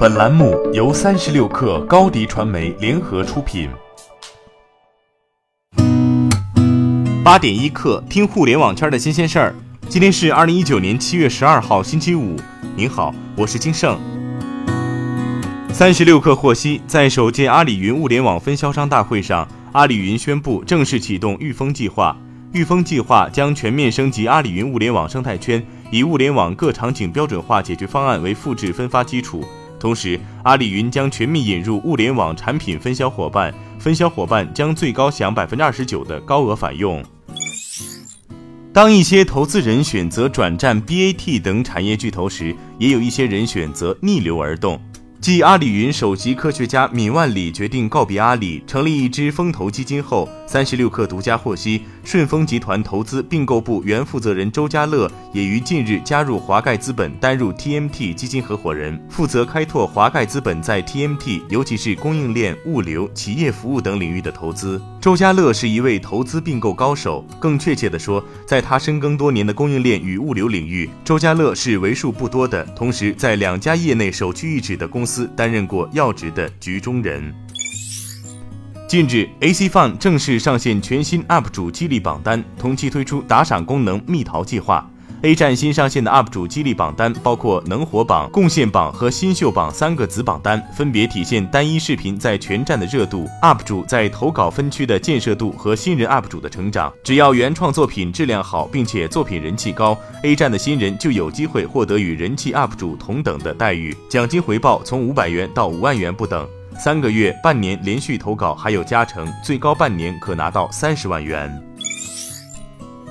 本栏目由三十六氪高低传媒联合出品。八点一刻，听互联网圈的新鲜事儿。今天是二零一九年七月十二号，星期五。您好，我是金盛。三十六氪获悉，在首届阿里云物联网分销商大会上，阿里云宣布正式启动御风计划。御风计划将全面升级阿里云物联网生态圈，以物联网各场景标准化解决方案为复制分发基础。同时，阿里云将全面引入物联网产品分销伙伴，分销伙伴将最高享百分之二十九的高额返佣。当一些投资人选择转战 BAT 等产业巨头时，也有一些人选择逆流而动。继阿里云首席科学家闵万里决定告别阿里，成立一支风投基金后，三十六氪独家获悉，顺丰集团投资并购部原负责人周家乐也于近日加入华盖资本，担任 TMT 基金合伙人，负责开拓华盖资本在 TMT，尤其是供应链、物流、企业服务等领域的投资。周家乐是一位投资并购高手，更确切地说，在他深耕多年的供应链与物流领域，周家乐是为数不多的同时在两家业内首屈一指的公司。司担任过要职的局中人。近日，AC Fun 正式上线全新 UP 主激励榜单，同期推出打赏功能蜜桃计划。A 站新上线的 UP 主激励榜单包括能火榜、贡献榜和新秀榜三个子榜单，分别体现单一视频在全站的热度、UP 主在投稿分区的建设度和新人 UP 主的成长。只要原创作品质量好，并且作品人气高，A 站的新人就有机会获得与人气 UP 主同等的待遇，奖金回报从五百元到五万元不等。三个月、半年连续投稿还有加成，最高半年可拿到三十万元。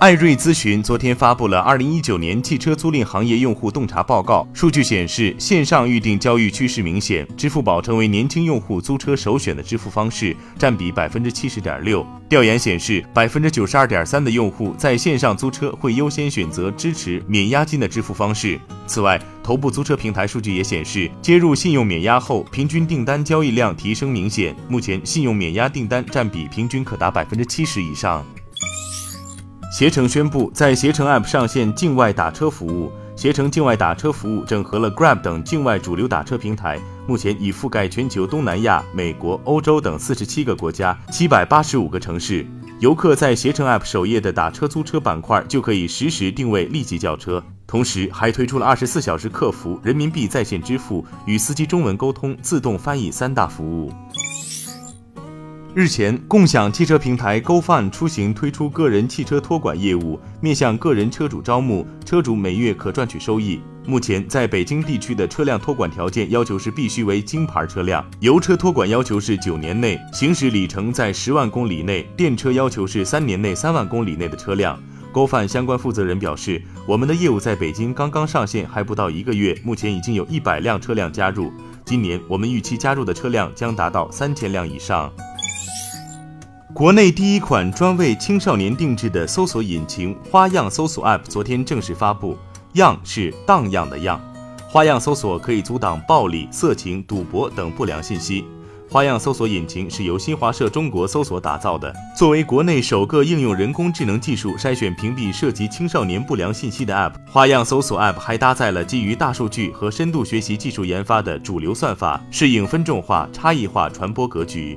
艾瑞咨询昨天发布了二零一九年汽车租赁行业用户洞察报告。数据显示，线上预订交易趋势明显，支付宝成为年轻用户租车首选的支付方式，占比百分之七十点六。调研显示，百分之九十二点三的用户在线上租车会优先选择支持免押金的支付方式。此外，头部租车平台数据也显示，接入信用免押后，平均订单交易量提升明显。目前，信用免押订单占比平均可达百分之七十以上。携程宣布在携程 App 上线境外打车服务。携程境外打车服务整合了 Grab 等境外主流打车平台，目前已覆盖全球东南亚、美国、欧洲等四十七个国家、七百八十五个城市。游客在携程 App 首页的打车租车板块就可以实时定位、立即叫车，同时还推出了二十四小时客服、人民币在线支付、与司机中文沟通、自动翻译三大服务。日前，共享汽车平台 GoFun 出行推出个人汽车托管业务，面向个人车主招募，车主每月可赚取收益。目前，在北京地区的车辆托管条件要求是必须为金牌车辆，油车托管要求是九年内，行驶里程在十万公里内，电车要求是三年内三万公里内的车辆。GoFun 相关负责人表示，我们的业务在北京刚刚上线，还不到一个月，目前已经有一百辆车辆加入，今年我们预期加入的车辆将达到三千辆以上。国内第一款专为青少年定制的搜索引擎“花样搜索 ”App 昨天正式发布，“样”是荡漾的“样”，花样搜索可以阻挡暴力、色情、赌博等不良信息。花样搜索引擎是由新华社中国搜索打造的，作为国内首个应用人工智能技术筛选屏蔽涉及青少年不良信息的 App，花样搜索 App 还搭载了基于大数据和深度学习技术研发的主流算法，适应分众化、差异化传播格局。